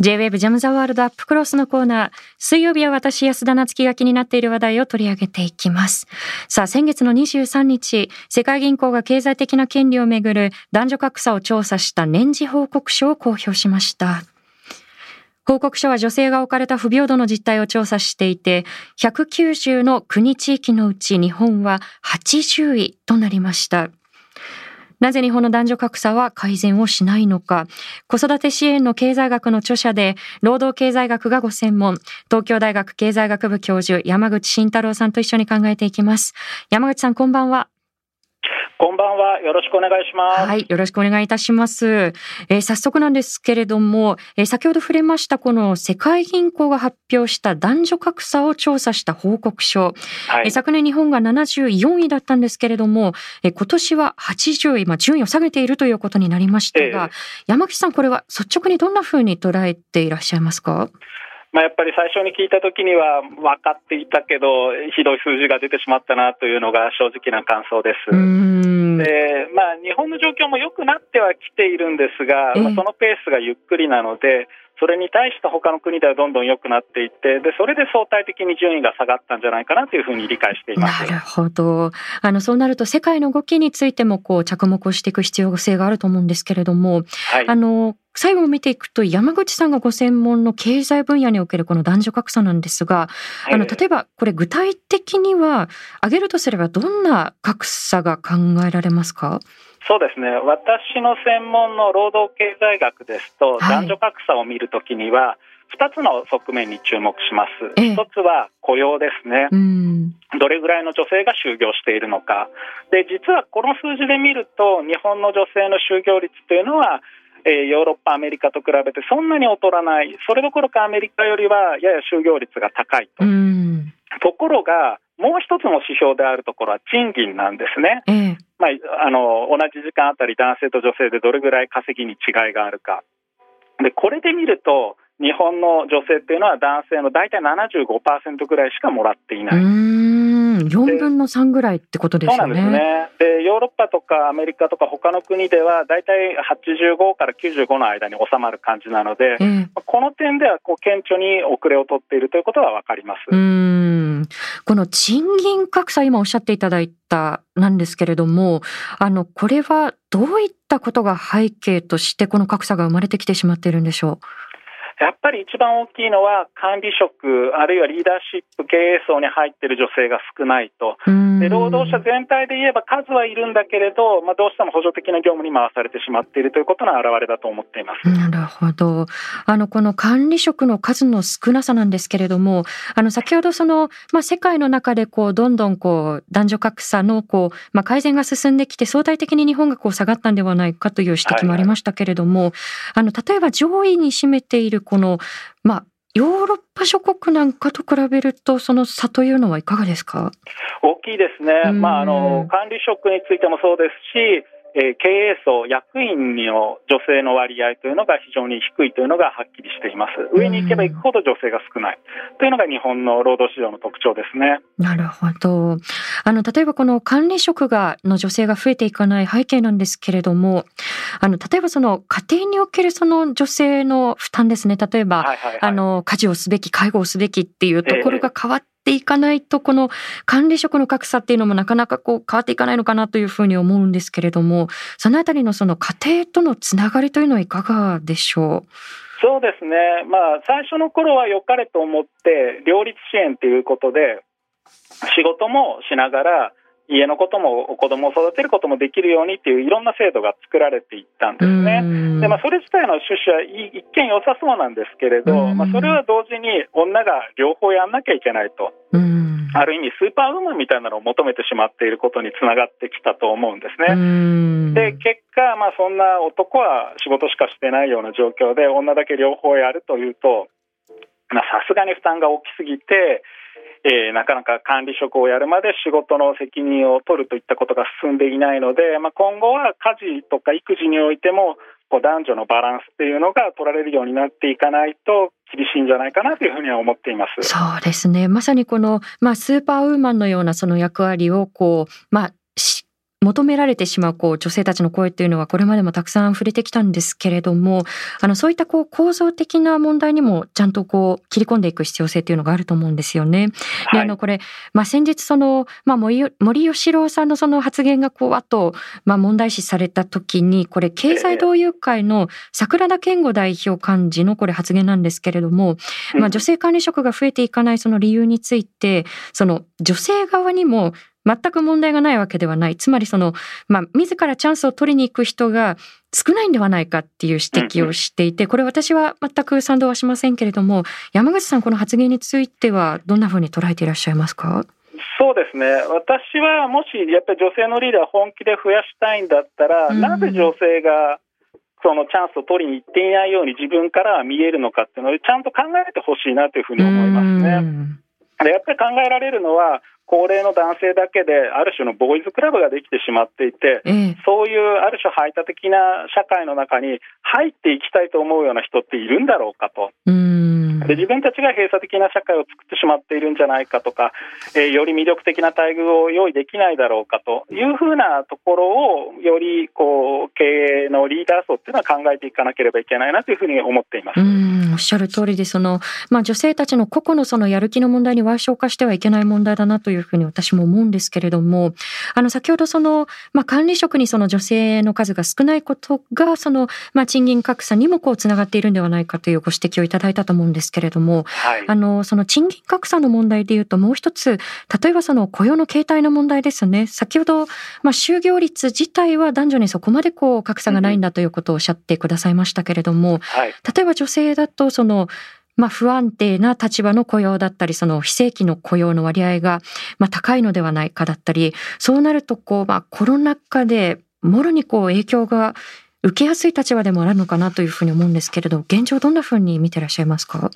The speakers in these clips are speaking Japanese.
J-WAVE ジャムザワールドアップクロスのコーナー。水曜日は私、安田夏樹が気になっている話題を取り上げていきます。さあ、先月の23日、世界銀行が経済的な権利をめぐる男女格差を調査した年次報告書を公表しました。報告書は女性が置かれた不平等の実態を調査していて、190の国地域のうち日本は80位となりました。なぜ日本の男女格差は改善をしないのか。子育て支援の経済学の著者で、労働経済学がご専門、東京大学経済学部教授、山口慎太郎さんと一緒に考えていきます。山口さん、こんばんは。こんばんは。よろしくお願いします。はい、よろしくお願いいたします。えー早速なんですけれども、えー先ほど触れましたこの世界銀行が発表した男女格差を調査した報告書。はいえー昨年日本が74位だったんですけれども、えー今年は80位、まあ、順位を下げているということになりましたが、え山口さん、これは率直にどんなふうに捉えていらっしゃいますか？まあ、やっぱり最初に聞いたときには分かっていたけど、ひどい数字が出てしまったなというのが正直な感想です。でまあ、日本の状況も良くなってはきているんですが、ええまあ、そのペースがゆっくりなので、それに対して他の国ではどんどん良くなっていって、でそれで相対的に順位が下がったんじゃないかなというふうに理解しています。なるほど。あの、そうなると世界の動きについてもこう着目をしていく必要性があると思うんですけれども、はいあの、最後を見ていくと山口さんがご専門の経済分野におけるこの男女格差なんですが、あの、ええ例えばこれ具体的には挙げるとすればどんな格差が考えられますか？そうですね私の専門の労働経済学ですと、はい男女格差を見るときには、2つの側面に注目します。ええ一つは雇用ですね。うん。どれぐらいの女性が就業しているのか。で、実はこの数字で見ると、日本の女性の就業率というのは、えーヨーロッパ、アメリカと比べてそんなに劣らない。それどころかアメリカよりはやや就業率が高いと。うん。ところが、もう一つの指標であるところは賃金なんですね。ええ。まあ、あの同じ時間あたり男性と女性でどれぐらい稼ぎに違いがあるか。でこれで見ると日本の女性っていうのは男性の大体75%ぐらいしかもらっていない。うーん。4分の3ぐらいってことですよね。ですね。で、ヨーロッパとかアメリカとか他の国では大体85から95の間に収まる感じなので、ええ。この点ではこう顕著に遅れを取っているということはわかります。うーんこの賃金格差今おっしゃっていただいたなんですけれどもあのこれはどういったことが背景としてこの格差が生まれてきてしまっているんでしょやっぱり一番大きいのは管理職あるいはリーダーシップ経営層に入っている女性が少ないと。で労働者全体で言えば数はいるんだけれど、まあ、どうしても補助的な業務に回されてしまっているということの表れだと思っています。なるほど。あの、この管理職の数の少なさなんですけれども、あの、先ほどその、まあ、世界の中でこう、どんどんこう、男女格差のこう、まあ、改善が進んできて、相対的に日本がこう、下がったんではないかという指摘もありましたけれども、あの、例えば上位に占めているこの、まあ、ヨーロッパ諸国なんかと比べると、その差というのはいかがですか？大きいですね、うん。まあ、あの管理職についてもそうですし、えー経営層、役員の女性の割合というのが非常に低いというのがはっきりしています。上に行けば行くほど女性が少ないというのが日本の労働市場の特徴ですね。なるほど。あの、例えばこの管理職が、の女性が増えていかない背景なんですけれども、あの、例えばその家庭におけるその女性の負担ですね。例えば、はいはいはい、あの、家事をすべき、介護をすべきっていうところが変わってっていかないと、この管理職の格差っていうのもなかなかこう変わっていかないのかなというふうに思うんですけれども、そのあたりのその家庭とのつながりというのはいかがでしょう？そうですね、まあ、最初の頃は良かれと思って、両立支援ということで、仕事もしながら、家のことも子供を育てることもできるようにっていういろんな制度が作られていったんう。ですね。ねでまあ、それ自体の趣旨はい一見良さそうなんですけれど、うんまあ、それは同時に女が両方やんなきゃいけないと、うん。ある意味スーパーウーマンみたいなのを求めてしまっていることにつながってきたと思うんですね。うんで結果、まあ、そんな男は仕事しかしてないような状況で女だけ両方やるというとまあさすがに負担が大きすぎて、えーなかなか管理職をやるまで仕事の責任を取るといったことが進んでいないので、まあ、今後は家事とか育児においても男女のバランスっていうのが取られるようになっていかないと厳しいんじゃないかなというふうには思っています。そうですね。まさにこの、まあ、スーパーウーマンのようなその役割を、こう、まあ、求められてしまうこう女性たちの声っていうのはこれまでもたくさん触れてきたんですけれどもあのそういったこう構造的な問題にもちゃんとこう切り込んでいく必要性っていうのがあると思うんですよね。であのこれ、まあ、先日その、まあ、森喜朗さんのその発言がこうあと、まあ、問題視された時にこれ経済同友会の桜田健吾代表幹事のこれ発言なんですけれども、まあ、女性管理職が増えていかないその理由についてその女性側にも全く問題がないわけではない。つまりその、まあ、自らチャンスを取りに行く人が少ないんではないかっていう指摘をしていて、これ私は全く賛同はしませんけれども、山口さんこの発言についてはどんなふうに捉えていらっしゃいますか？そうですね。私はもしやっぱり女性のリーダー本気で増やしたいんだったら、うん、なぜ女性がそのチャンスを取りに行っていないように自分からは見えるのかっていうのをちゃんと考えてほしいなというふうに思いますね。やっぱり考えられるのは、高齢の男性だけである種のボーイズクラブができてしまっていて、そういうある種排他的な社会の中に入っていきたいと思うような人っているんだろうかと。で自分たちが閉鎖的な社会を作ってしまっているんじゃないかとか、えー、より魅力的な待遇を用意できないだろうかというふうなところをよりこう経営のリーダー層っていうのは考えていかなければいけないなというふうに思っています。おっしゃる通りでその、まあ、女性たちの個々のそのやる気の問題に矮小化してはいけない問題だなというふうに私も思うんですけれどもあの先ほどその、まあ、管理職にその女性の数が少ないことがその、まあ、賃金格差にもこうつながっているんではないかというご指摘をいただいたと思うんですけれども、はい、あの、その賃金格差の問題でいうと、もう一つ、例えばその雇用の形態の問題ですね。先ほど、まあ、就業率自体は男女にそこまでこう格差がないんだということをおっしゃってくださいましたけれども、はい、例えば女性だと、その、まあ、不安定な立場の雇用だったり、その非正規の雇用の割合が、まあ、高いのではないかだったり、そうなると、こう、まあ、コロナ禍で、もろにこう影響が受けやすい立場でもあるのかなというふうに思うんですけれど、現状どんなふうに見てらっしゃいますか？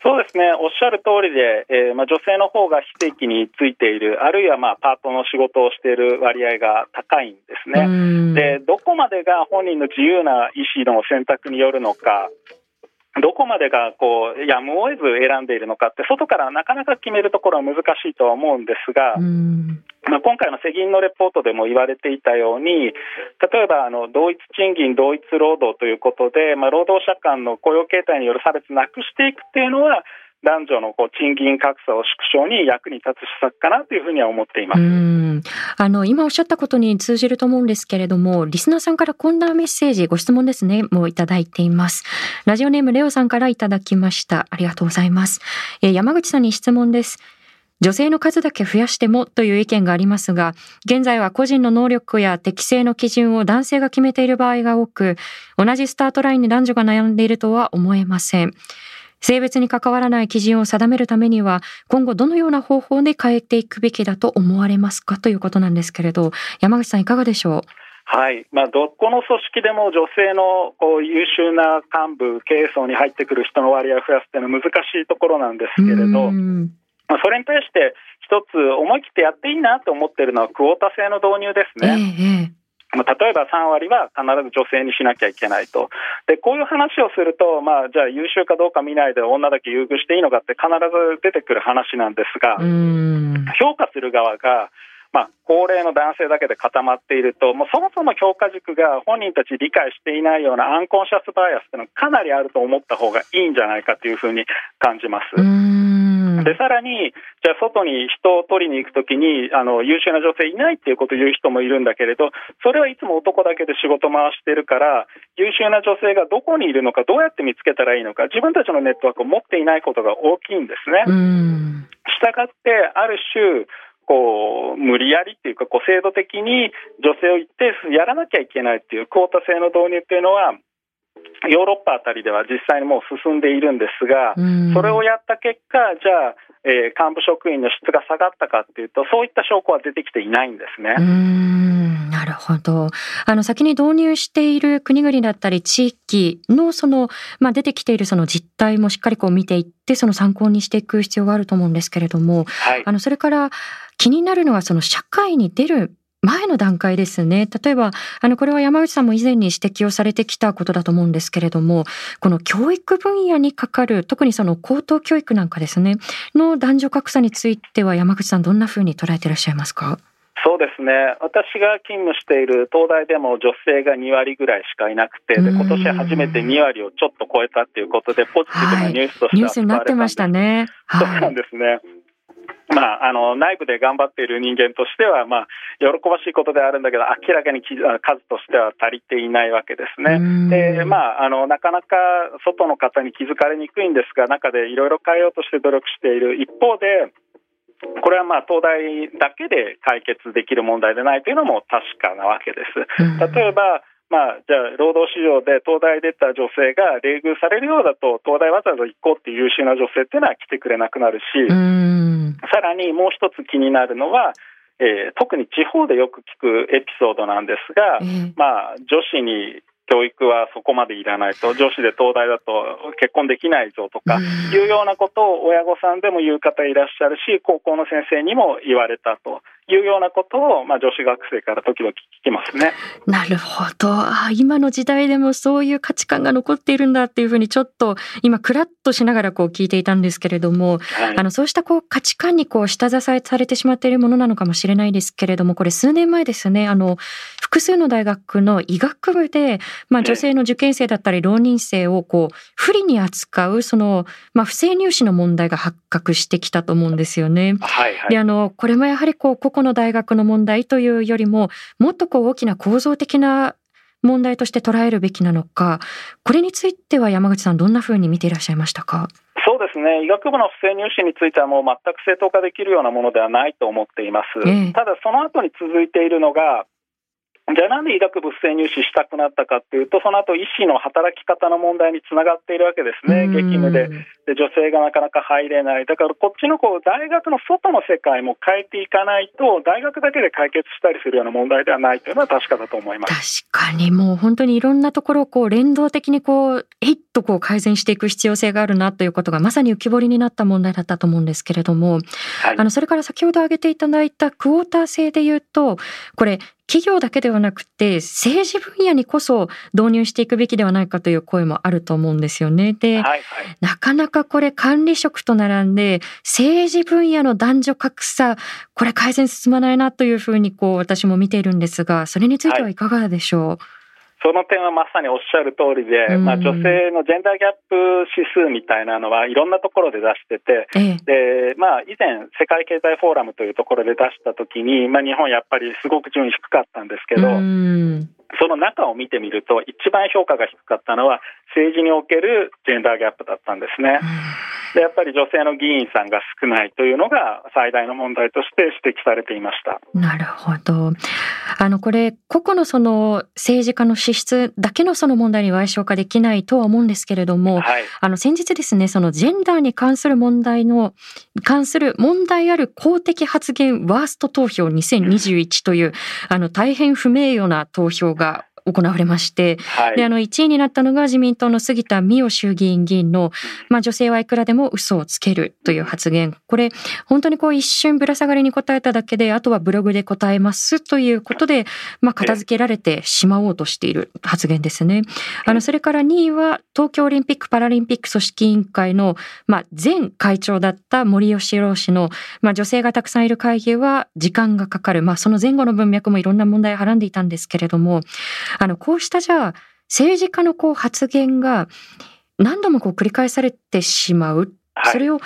そうですね、おっしゃる通りで、えーまあ、女性の方が非正規についている、あるいはまあパートの仕事をしている割合が高いんですね。で、どこまでが本人の自由な意思の選択によるのか、どこまでがこうやむを得ず選んでいるのかって、外からなかなか決めるところは難しいとは思うんですが、まあ、今回の世銀のレポートでも言われていたように、例えばあの同一賃金、同一労働ということで、まあ、労働者間の雇用形態による差別なくしていくっていうのは、男女のこう賃金格差を縮小に役に立つ施策かなというふうには思っていますあの今おっしゃったことに通じると思うんですけれども、リスナーさんからこんなメッセージ、ご質問ですね、もういただいています。ラジオネームレオさんからいただきました。ありがとうございます。えー、山口さんに質問です。女性の数だけ増やしてもという意見がありますが、現在は個人の能力や適性の基準を男性が決めている場合が多く、同じスタートラインに男女が悩んでいるとは思えません。性別に関わらない基準を定めるためには、今後どのような方法で変えていくべきだと思われますかということなんですけれど、山口さんいかがでしょう？はい。まあ、どこの組織でも女性のこう優秀な幹部、経営層に入ってくる人の割合を増やすというのは難しいところなんですけれど、まあ、それに対して一つ思い切ってやっていいなと思っているのはクオータ制の導入ですね。ええ例えば3割は必ず女性にしなきゃいけないと。で、こういう話をすると、まあ、じゃあ優秀かどうか見ないで女だけ優遇していいのかって必ず出てくる話なんですが、評価する側が、まあ、高齢の男性だけで固まっていると、もうそもそも評価軸が本人たち理解していないようなアンコンシャスバイアスっていうのはかなりあると思った方がいいんじゃないかというふうに感じます。で、さらに、じゃあ外に人を取りに行くときに、あの、優秀な女性いないっていうことを言う人もいるんだけれど、それはいつも男だけで仕事回してるから、優秀な女性がどこにいるのか、どうやって見つけたらいいのか、自分たちのネットワークを持っていないことが大きいんですね。したがって、ある種、こう、無理やりっていうか、こう、制度的に女性を一定数やらなきゃいけないっていうクオータ制の導入っていうのは、ヨーロッパあたりでは実際にもう進んでいるんですが、それをやった結果、じゃあ、えー、幹部職員の質が下がったかっていうと、そういった証拠は出てきていないんですね。なるほど。あの、先に導入している国々だったり地域のその、まあ、出てきているその実態もしっかりこう見ていって、その参考にしていく必要があると思うんですけれども、はい、あの、それから気になるのはその社会に出る前の段階ですね。例えば、あの、これは山口さんも以前に指摘をされてきたことだと思うんですけれども、この教育分野にかかる、特にその高等教育なんかですね、の男女格差については山口さんどんなふうに捉えていらっしゃいますか？そうですね私が勤務している東大でも女性が2割ぐらいしかいなくて、で今年初めて2割をちょっと超えたということで、ポジティブなニュースとして、はい、ニュースになってましたね。はい、そうなんですね。まあ、あの内部で頑張っている人間としては、まあ、喜ばしいことであるんだけど、明らかに数としては足りていないわけですね。でまあ、あのなかなか外の方に気づかれにくいんですが、中でいろいろ変えようとして努力している一方で、これはまあ東大だけで解決できる問題でないというのも確かなわけです。例えばまあ、じゃあ、労働市場で東大出た女性が冷遇されるようだと、東大わざわざ行こうっていう優秀な女性っていうのは来てくれなくなるし、さらにもう一つ気になるのは、えー、特に地方でよく聞くエピソードなんですが、まあ、女子に教育はそこまでいらないと、女子で東大だと結婚できないぞとかいうようなことを親御さんでも言う方いらっしゃるし、高校の先生にも言われたというようなことを、まあ、女子学生から時々聞きますね。なるほど。あ今の時代でもそういう価値観が残っているんだっていうふうにちょっと今クラッとしながらこう聞いていたんですけれども、はい、あのそうしたこう価値観にこう下支えされてしまっているものなのかもしれないですけれども、これ数年前ですね、あの複数の大学の医学部で、まあ、女性の受験生だったり浪人生をこう不利に扱うその、まあ、不正入試の問題が発覚してきたと思うんですよね。はいはい、であのこれもやはりこう個々の大学の問題というよりももっとこう大きな構造的な問題として捉えるべきなのかこれについては山口さんどんなふうに見ていらっしゃいましたか？そうですね、医学部の不正入試については、もう全く正当化できるようなものではないと思っています。ええ、ただ、その後に続いているのが、じゃあなんで医学部不正入試したくなったかっていうと、その後医師の働き方の問題につながっているわけですね、激務でで、女性がなかなか入れない、だからこっちのこう大学の外の世界も変えていかないと、大学だけで解決したりするような問題ではないというのは確かだと思います。確かに、もう本当にいろんなところをこう連動的にこう、えっとこう改善していく必要性があるなということが、まさに浮き彫りになった問題だったと思うんですけれども、はい、あのそれから先ほど挙げていただいたクォーター制でいうと、これ、企業だけではなくて政治分野にこそ導入していくべきではないかという声もあると思うんですよね。で、はいはい、なかなかこれ管理職と並んで政治分野の男女格差これ改善進まないなというふうにこう私も見ているんですがそれについてはい。かがでしょう、はいその点はまさにおっしゃる通りで、まあ、女性のジェンダーギャップ指数みたいなのはいろんなところで出してて、でまあ、以前、世界経済フォーラムというところで出したときに、まあ、日本やっぱりすごく順位低かったんですけど、その中を見てみると、一番評価が低かったのは、政治におけるジェンダーギャップだったんですね。でやっぱり女性の議員さんが少ないというのが最大の問題として指摘されていました。なるほど。あのこれ個々のその政治家の資質だけのその問題に賠償化できないとは思うんですけれども、はい、あの先日ですねそのジェンダーに関する問題の関する問題ある公的発言ワースト投票2021という、あの大変不名誉な投票が行われまして、はい、であの1位になったのが自民党の杉田水脈衆議院議員の、まあ、女性はいくらでも嘘をつけるという発言。これ本当にこう一瞬ぶら下がりに答えただけであとはブログで答えますということで、まあ、片付けられてしまおうとしている発言ですね。あのそれから2位は東京オリンピック・パラリンピック組織委員会の、まあ、前会長だった森喜朗氏の、まあ、女性がたくさんいる会議は時間がかかる、まあ、その前後の文脈もいろんな問題をはらんでいたんですけれどもあの、こうしたじゃあ、政治家のこう発言が何度もこう繰り返されてしまう。はい、それを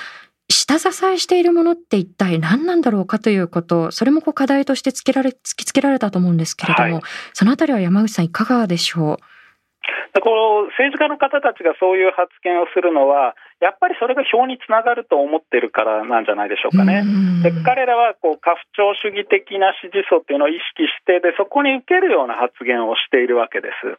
下支えしているものって一体何なんだろうかということ、それもこう課題として突きられ突きつけられたと思うんですけれども、はい、そのあたりは山口さんいかがでしょう？この政治家の方たちがそういう発言をするのは、やっぱりそれが票につながると思ってるからなんじゃないでしょうかね。で彼らはこう家父長主義的な支持層っていうのを意識してで、そこに受けるような発言をしているわけです。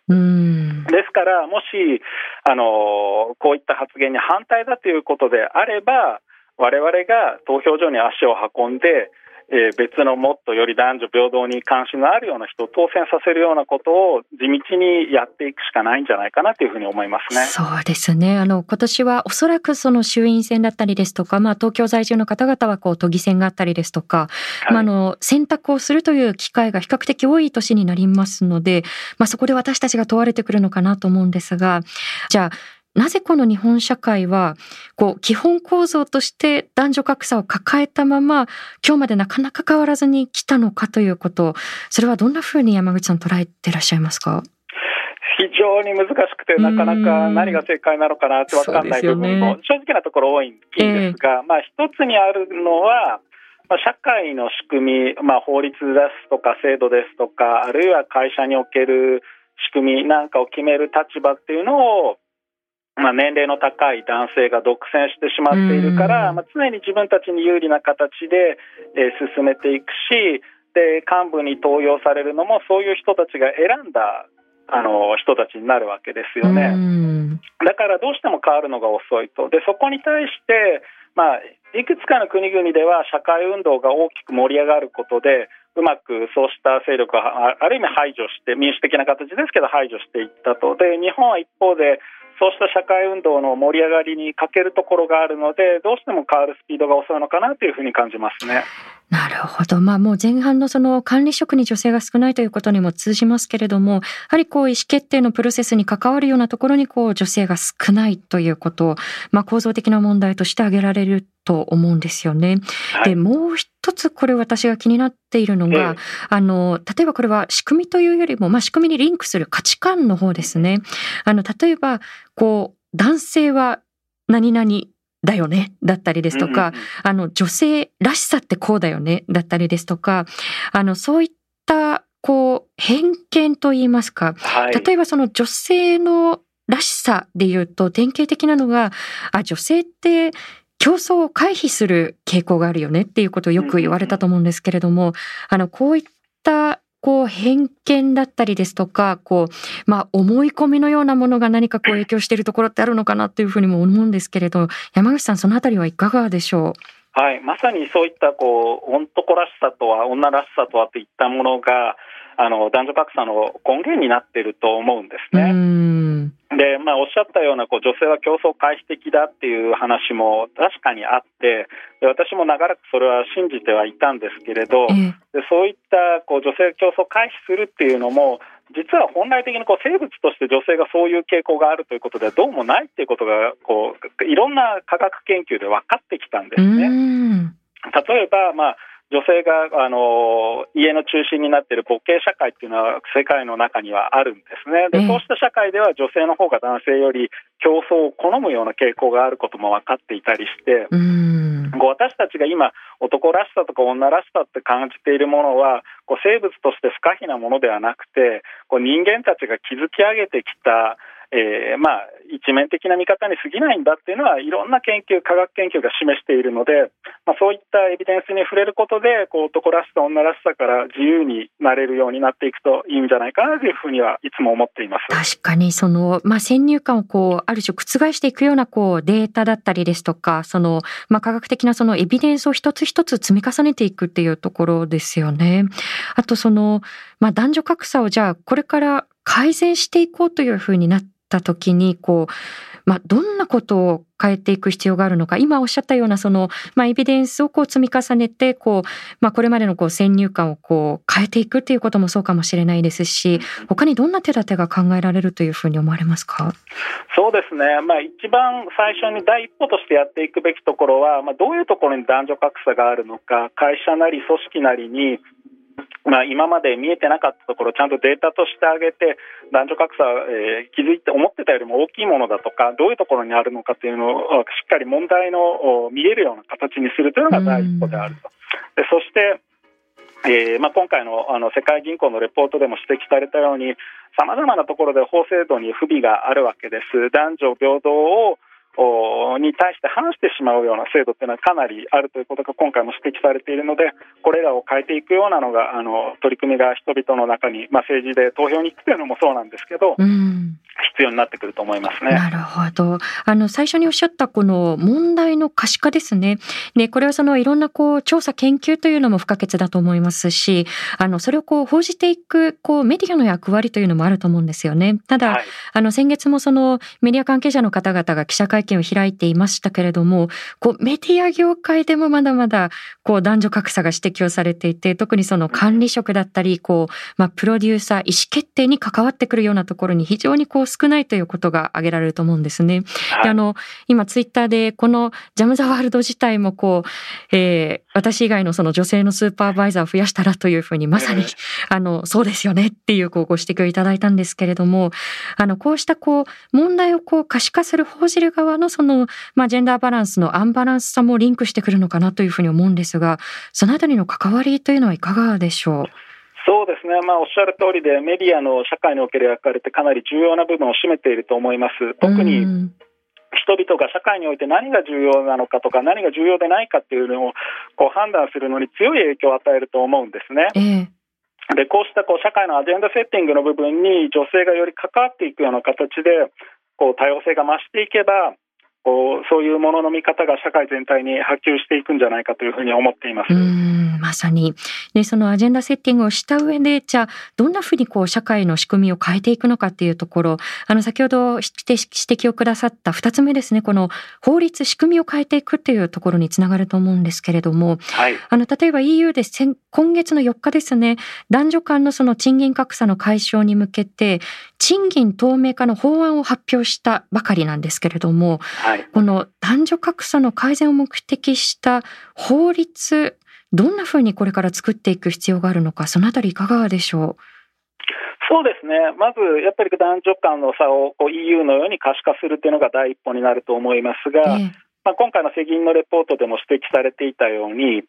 ですから、もしあのこういった発言に反対だということであれば、我々が投票所に足を運んで、えー、別のもっとより男女平等に関心のあるような人を当選させるようなことを地道にやっていくしかないんじゃないかなというふうに思いますね。そうですね。あの今年はおそらくその衆院選だったりですとか、まあ東京在住の方々はこう都議選があったりですとか、はい、まああの選択をするという機会が比較的多い年になりますので、まあそこで私たちが問われてくるのかなと思うんですが、じゃあなぜこの日本社会は、こう、基本構造として男女格差を抱えたまま、今日までなかなか変わらずに来たのかということ、それはどんなふうに山口さん捉えてらっしゃいますか？非常に難しくて、なかなか何が正解なのかなって分かんない部分も正直なところ多いんですが、まあ一つにあるのは、まあ、社会の仕組み、まあ、法律ですとか制度ですとか、あるいは会社における仕組みなんかを決める立場っていうのを、まあ、年齢の高い男性が独占してしまっているから、まあ、常に自分たちに有利な形で、えー、進めていくしで幹部に登用されるのもそういう人たちが選んだあの人たちになるわけですよね。だからどうしても変わるのが遅いと。でそこに対してまあ、いくつかの国々では社会運動が大きく盛り上がることでうまくそうした勢力をある意味排除して民主的な形ですけど排除していったとで日本は一方でそうした社会運動の盛り上がりに欠けるところがあるのでどうしても変わるスピードが遅いのかなというふうに感じますね。なるほど。まあもう前半のその管理職に女性が少ないということにも通じますけれども、やはりこう意思決定のプロセスに関わるようなところにこう女性が少ないということを、まあ構造的な問題として挙げられると思うんですよね。はい、で、もう一つこれ私が気になっているのが、ええ、あの、例えばこれは仕組みというよりも、まあ仕組みにリンクする価値観の方ですね。あの、例えば、こう、男性は何々だよねだったりですとか、あの女性らしさってこうだよねだったりですとか、あのそういったこう偏見といいますか、はい、例えばその女性のらしさで言うと典型的なのが、あ、女性って競争を回避する傾向があるよねっていうことをよく言われたと思うんですけれども、あの、こういったこう偏見だったりですとか、こう、まあ思い込みのようなものが何かこう影響しているところってあるのかなというふうにも思うんですけれど、山口さんそのあたりはいかがでしょう？はい、まさにそういったこう男らしさとは女らしさとはといったものがあの男女格差の根源になっていると思うんですね。で、まあ、おっしゃったようなこう女性は競争回避的だっていう話も確かにあってで私も長らくそれは信じてはいたんですけれど、でそういったこう女性競争回避するっていうのも実は本来的にこう生物として女性がそういう傾向があるということではどうもないっていうことがこういろんな科学研究で分かってきたんですね。例えば、まあ女性があの家の中心になっている母系社会っていうのは世界の中にはあるんですね。で、そうした社会では女性の方が男性より競争を好むような傾向があることも分かっていたりして、こう私たちが今男らしさとか女らしさって感じているものはこう生物として不可避なものではなくてこう人間たちが築き上げてきたえー、まあ、一面的な見方に過ぎないんだっていうのは、いろんな研究、科学研究が示しているので、まあ、そういったエビデンスに触れることで、こう男らしさ、女らしさから自由になれるようになっていくといいんじゃないかなというふうにはいつも思っています。確かに、その、まあ、先入観をこう、ある種覆していくような、こう、データだったりですとか、その、まあ、科学的なそのエビデンスを一つ一つ積み重ねていくっていうところですよね。あと、その、まあ、男女格差をじゃあ、これから改善していこうというふうになってった時に、こう、まあ、どんなことを変えていく必要があるのか、今おっしゃったような、その、まあ、エビデンスをこう積み重ねて、こう、まあ、これまでのこう先入観をこう変えていくっていうこともそうかもしれないですし、他にどんな手立てが考えられるというふうに思われますか？そうですね。まあ、一番最初に第一歩としてやっていくべきところは、まあ、どういうところに男女格差があるのか、会社なり組織なりに、まあ、今まで見えてなかったところをちゃんとデータとしてあげて男女格差、えー、気づいて思ってたよりも大きいものだとかどういうところにあるのかというのをしっかり問題の見えるような形にするというのが第一歩であると。でそしてえーまあ、今回のあの世界銀行のレポートでも指摘されたようにさまざまなところで法制度に不備があるわけです。男女平等をに対して話してしまうような制度っていうのはかなりあるということが今回も指摘されているのでこれらを変えていくようなのがあの取り組みが人々の中に、まあ、政治で投票に行くというのもそうなんですけど、うん、必要になってくると思いますね。なるほどあの最初におっしゃったこの問題の可視化ですねねこれはそのいろんなこう調査研究というのも不可欠だと思いますしあのそれをこう報じていくこうメディアの役割というのもあると思うんですよね。ただ、はい、あの先月もそのメディア関係者の方々が記者会見を開いていましたけれども、こうメディア業界でもまだまだこう男女格差が指摘をされていて、特にその管理職だったり、こう、まあ、プロデューサー、意思決定に関わってくるようなところに非常にここう少ないということが挙げられると思うんですね。はい、であの今ツイッターでこのジャム・ザ・ワールド自体もこう、えー、私以外のその女性のスーパーバイザーを増やしたらというふうにまさに、あのそうですよねっていうこうご指摘をいただいたんですけれどもあのこうしたこう問題をこう可視化する報じる側のその、まあ、ジェンダーバランスのアンバランスさもリンクしてくるのかなというふうに思うんですがそのあたりの関わりというのはいかがでしょう？そうですね、まあ、おっしゃる通りで、メディアの社会における役割ってかなり重要な部分を占めていると思います。特に人々が社会において何が重要なのかとか、何が重要でないかっていうのをこう判断するのに強い影響を与えると思うんですね。えー、でこうしたこう社会のアジェンダセッティングの部分に女性がより関わっていくような形でこう多様性が増していけばそういうものの見方が社会全体に波及していくんじゃないかというふうに思っています。まさに。で、そのアジェンダセッティングをした上で、じゃあ、どんなふうにこう、社会の仕組みを変えていくのかっていうところ、あの、先ほど指摘をくださった二つ目ですね、この法律、仕組みを変えていくっていうところにつながると思うんですけれども、はい、あの、例えば EU で今月の4日ですね、男女間のその賃金格差の解消に向けて、賃金透明化の法案を発表したばかりなんですけれども、はい、この男女格差の改善を目的した法律どんなふうにこれから作っていく必要があるのか、そのあたりいかがでしょう？そうですね、まずやっぱり男女間の差をこう EU のように可視化するというのが第一歩になると思いますが、えー、まあ、今回の世銀のレポートでも指摘されていたように、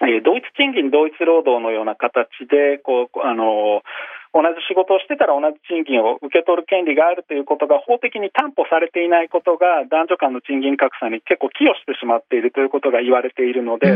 えー、同一賃金、同一労働のような形でこうあの同じ仕事をしてたら同じ賃金を受け取る権利があるということが法的に担保されていないことが男女間の賃金格差に結構寄与してしまっているということが言われているので、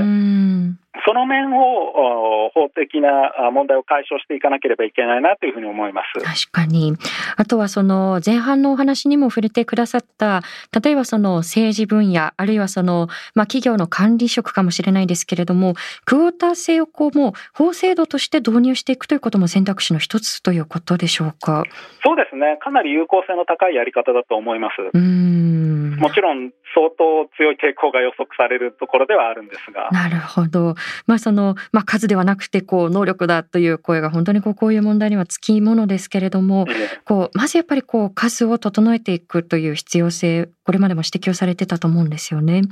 その面を法的な問題を解消していかなければいけないなというふうに思います。確かに。あとはその前半のお話にも触れてくださった、例えばその政治分野、あるいはその、まあ企業の管理職かもしれないですけれども、クォーター制をこうもう法制度として導入していくということも選択肢の一つということでしょうか？そうですね。かなり有効性の高いやり方だと思います。うんもちろん相当強い抵抗が予測されるところではあるんですが。なるほど。まあその、まあ数ではなくてこう能力だという声が本当にこうこういう問題にはつきものですけれども、こうまずやっぱりこう数を整えていくという必要性、これまでも指摘をされてたと思うんですよね。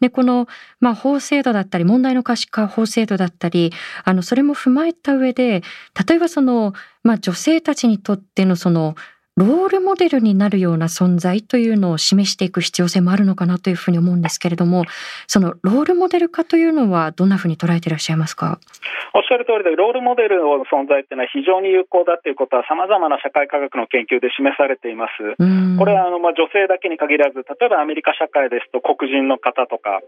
で、この、まあ法制度だったり、問題の可視化法制度だったり、あの、それも踏まえた上で、例えばその、まあ女性たちにとってのその、ロールモデルになるような存在というのを示していく必要性もあるのかなというふうに思うんですけれども、そのロールモデル化というのはどんなふうに捉えていらっしゃいますか？おっしゃる通りで、ロールモデルの存在っていうのは非常に有効だということは様々な社会科学の研究で示されています。これはあの、まあ、女性だけに限らず、例えばアメリカ社会ですと黒人の方とか、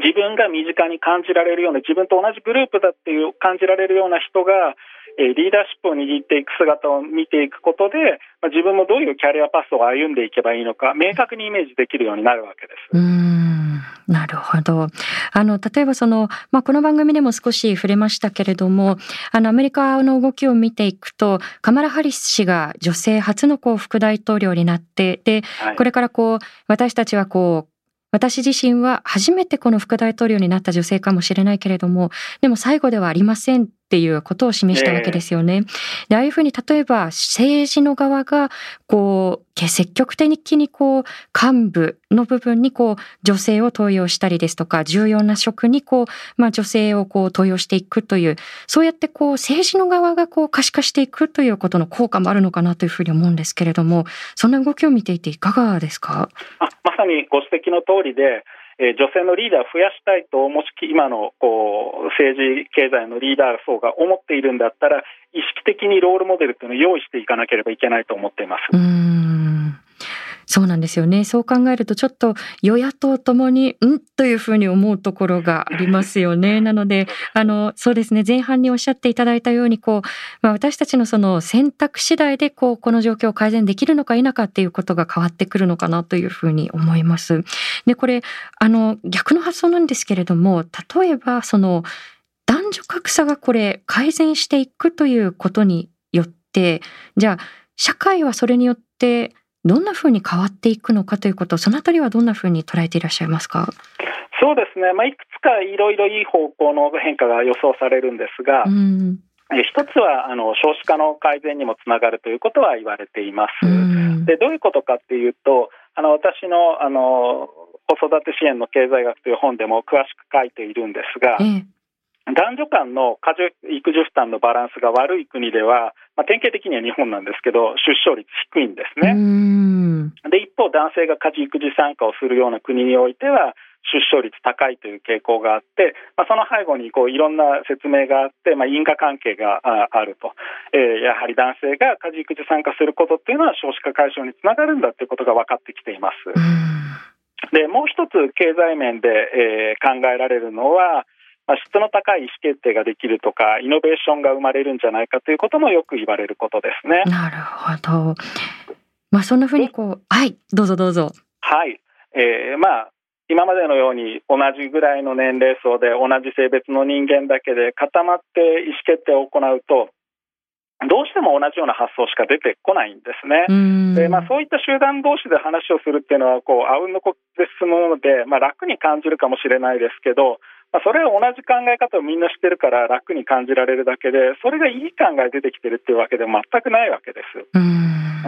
自分が身近に感じられるような、自分と同じグループだっていう感じられるような人が、えリーダーシップを握っていく姿を見ていくことで、まあ、自分もどういうキャリアパスを歩んでいけばいいのか、明確にイメージできるようになるわけです。うんなるほど。あの、例えばその、まあ、この番組でも少し触れましたけれども、あの、アメリカの動きを見ていくと、カマラ・ハリス氏が女性初のこう副大統領になって、で、はい、これからこう、私たちはこう、私自身は初めてこの副大統領になった女性かもしれないけれども、でも最後ではありませんっていうことを示したわけですよね。で、ああいうふうに例えば政治の側が、こう、積極的にこう、幹部の部分にこう、女性を登用したりですとか、重要な職にこう、まあ女性をこう、登用していくという、そうやってこう、政治の側がこう、可視化していくということの効果もあるのかなというふうに思うんですけれども、そんな動きを見ていていかがですか？あまさにご指摘の通りで、え女性のリーダーを増やしたいと、もし今のこう政治、経済のリーダー層が思っているんだったら、意識的にロールモデルというのを用意していかなければいけないと思っています。うんそうなんですよね。そう考えるとちょっと与野党ともに、ん？というふうに思うところがありますよね。なので、あの、そうですね、前半におっしゃっていただいたように、こう、まあ、私たちのその選択次第で、こう、この状況を改善できるのか否かっていうことが変わってくるのかなというふうに思います。で、これ、あの、逆の発想なんですけれども、例えば、その、男女格差がこれ改善していくということによって、じゃあ、社会はそれによってどんなふうに変わっていくのかということ、そのあたりはどんなふうに捉えていらっしゃいますか？そうですね、まあ、いくつかいろいろいい方向の変化が予想されるんですが、うん、一つはあの少子化の改善にもつながるということは言われています。でどういうことかっていうとあの私のあの子育て支援の経済学という本でも詳しく書いているんですが、ええ、男女間の家事育児負担のバランスが悪い国では、まあ、典型的には日本なんですけど出生率低いんですね。で一方男性が家事育児参加をするような国においては出生率高いという傾向があって、まあ、その背後にこういろんな説明があって、まあ、因果関係があると、えー、やはり男性が家事育児参加することっていうのは少子化解消につながるんだということが分かってきています。でもう一つ経済面で、えー、考えられるのは、まあ、質の高い意思決定ができるとかイノベーションが生まれるんじゃないかということもよく言われることですね。なるほど。まあそんなふうにこうはいどうぞどうぞ。はい、えー、まあ今までのように同じぐらいの年齢層で同じ性別の人間だけで固まって意思決定を行うとどうしても同じような発想しか出てこないんですね。でまあ、そういった集団同士で話をするっていうのはこうあうんのこで進むので、まあ、楽に感じるかもしれないですけど、まあ、それは同じ考え方をみんな知ってるから楽に感じられるだけでそれがいい考え出てきてるっていうわけでは全くないわけです。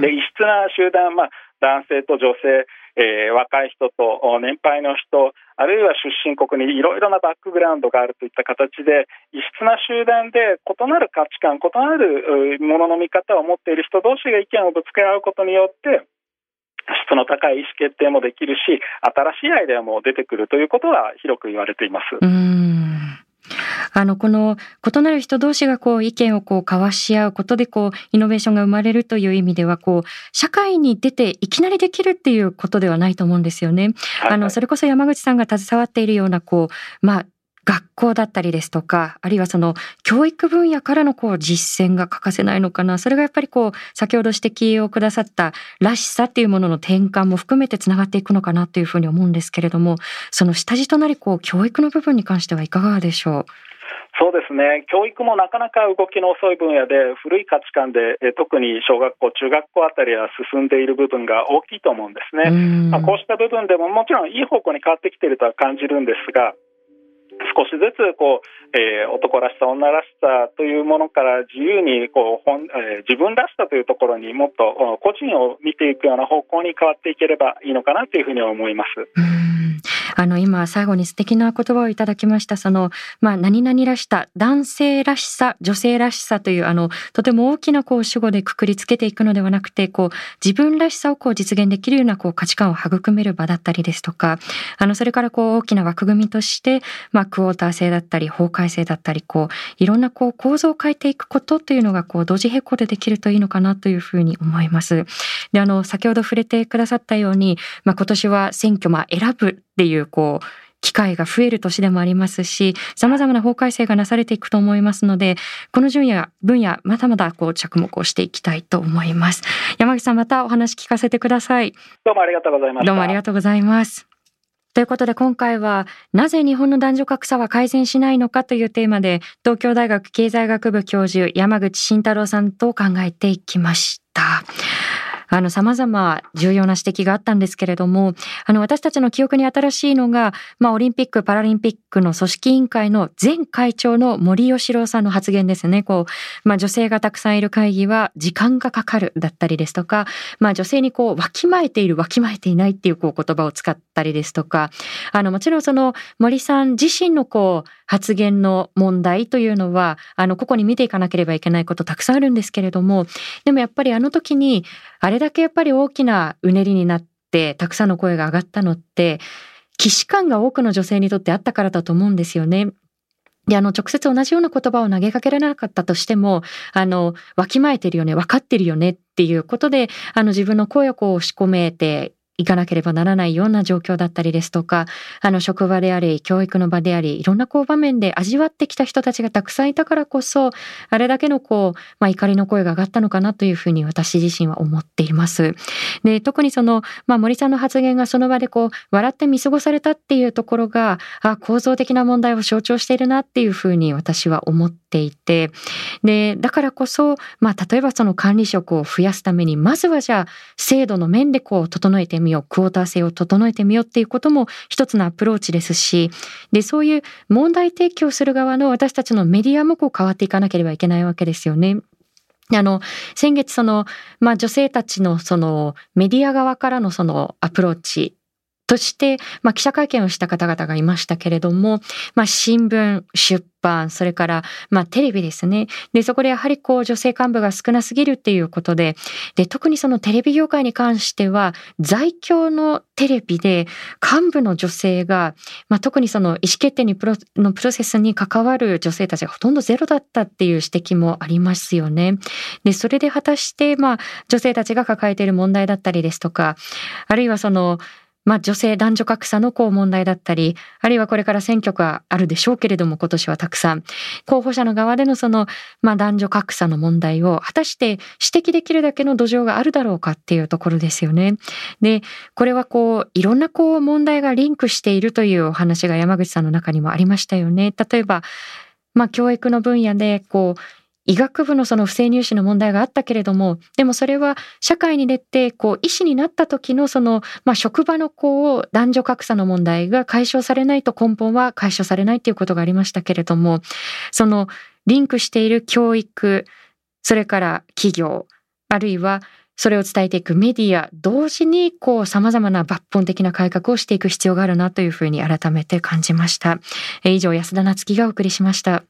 で異質な集団、まあ、男性と女性えー、若い人と年配の人、あるいは出身国にいろいろなバックグラウンドがあるといった形で、異質な集団で異なる価値観、異なるものの見方を持っている人同士が意見をぶつけ合うことによって、質の高い意思決定もできるし、新しいアイデアも出てくるということは広く言われています。あの、この異なる人同士がこう意見をこう交わし合うことでこうイノベーションが生まれるという意味ではこう社会に出ていきなりできるっていうことではないと思うんですよね。あの、それこそ山口さんが携わっているようなこう、まあ、学校だったりですとか、あるいはその教育分野からのこう実践が欠かせないのかな。それがやっぱりこう、先ほど指摘をくださったらしさっていうものの転換も含めてつながっていくのかなというふうに思うんですけれども、その下地となりこう、教育の部分に関してはいかがでしょう？そうですね教育もなかなか動きの遅い分野で古い価値観で特に小学校、中学校あたりは進んでいる部分が大きいと思うんですね。まあ、こうした部分でももちろんいい方向に変わってきているとは感じるんですが少しずつこう、えー、男らしさ、女らしさというものから自由にこう本、えー、自分らしさというところにもっと個人を見ていくような方向に変わっていければいいのかなというふうに思います。あの、今、最後に素敵な言葉をいただきました。その、まあ、何々らしさ、男性らしさ、女性らしさという、あの、とても大きな、こう、主語でくくりつけていくのではなくて、こう、自分らしさをこう、実現できるような、こう、価値観を育める場だったりですとか、あの、それから、こう、大きな枠組みとして、まあ、クォーター制だったり、法改正だったり、こう、いろんな、こう、構造を変えていくことというのが、こう、同時並行でできるといいのかなというふうに思います。で、あの、先ほど触れてくださったように、まあ、今年は選挙、まあ、選ぶっていう、こう、機会が増える年でもありますし、様々な法改正がなされていくと思いますので、この分野、分野、まだまだこう着目をしていきたいと思います。山口さん、またお話聞かせてください。どうもありがとうございました。どうもありがとうございます。ということで今回は、なぜ日本の男女格差は改善しないのかというテーマで、東京大学経済学部教授山口慎太郎さんと考えていきました。あの、様々重要な指摘があったんですけれども、あの、私たちの記憶に新しいのが、まあ、オリンピック・パラリンピックの組織委員会の前会長の森喜朗さんの発言ですね。こう、まあ、女性がたくさんいる会議は時間がかかるだったりですとか、まあ、女性にこう、わきまえている、わきまえていないっていうこう言葉を使ったりですとか、あの、もちろんその森さん自身のこう、発言の問題というのは、あの、個々に見ていかなければいけないことたくさんあるんですけれども、でもやっぱりあの時に、あれだけやっぱり大きなうねりになってたくさんの声が上がったのって既視感が多くの女性にとってあったからだと思うんですよね。で、あの、直接同じような言葉を投げかけられなかったとしても、あの、わきまえてるよね、分かってるよねっていうことで、あの、自分の声をこう押し込めて行かなければならないような状況だったりですとか、あの職場であり、教育の場であり、いろんなこう場面で味わってきた人たちがたくさんいたからこそ、あれだけのこう、まあ怒りの声が上がったのかなというふうに私自身は思っています。で、特にその、まあ森さんの発言がその場でこう、笑って見過ごされたっていうところが、あ構造的な問題を象徴しているなっていうふうに私は思ってっていて、で、だからこそ、まあ、例えばその管理職を増やすために、まずはじゃあ、制度の面でこう、整えてみよう、クォーター制を整えてみようっていうことも一つのアプローチですし、で、そういう問題提起をする側の私たちのメディアもこう変わっていかなければいけないわけですよね。あの、先月その、まあ女性たちのそのメディア側からのそのアプローチとして、まあ、記者会見をした方々がいましたけれども、まあ、新聞、出版、それから、まあ、テレビですね。で、そこでやはりこう、女性幹部が少なすぎるっていうことで、で、特にそのテレビ業界に関しては、在京のテレビで幹部の女性が、まあ、特にその意思決定にプロのプロセスに関わる女性たちがほとんどゼロだったっていう指摘もありますよね。で、それで果たして、まあ、女性たちが抱えている問題だったりですとか、あるいはその、まあ女性男女格差のこう問題だったり、あるいはこれから選挙があるでしょうけれども今年はたくさん、候補者の側でのその、まあ男女格差の問題を果たして指摘できるだけの土壌があるだろうかっていうところですよね。で、これはこう、いろんなこう問題がリンクしているというお話が山口さんの中にもありましたよね。例えば、まあ教育の分野でこう、医学部のその不正入試の問題があったけれども、でもそれは社会に出て、こう、医師になった時のその、まあ、職場のこう、男女格差の問題が解消されないと根本は解消されないっていうことがありましたけれども、その、リンクしている教育、それから企業、あるいはそれを伝えていくメディア、同時にこう様々な抜本的な改革をしていく必要があるなというふうに改めて感じました。以上、安田なつきがお送りしました。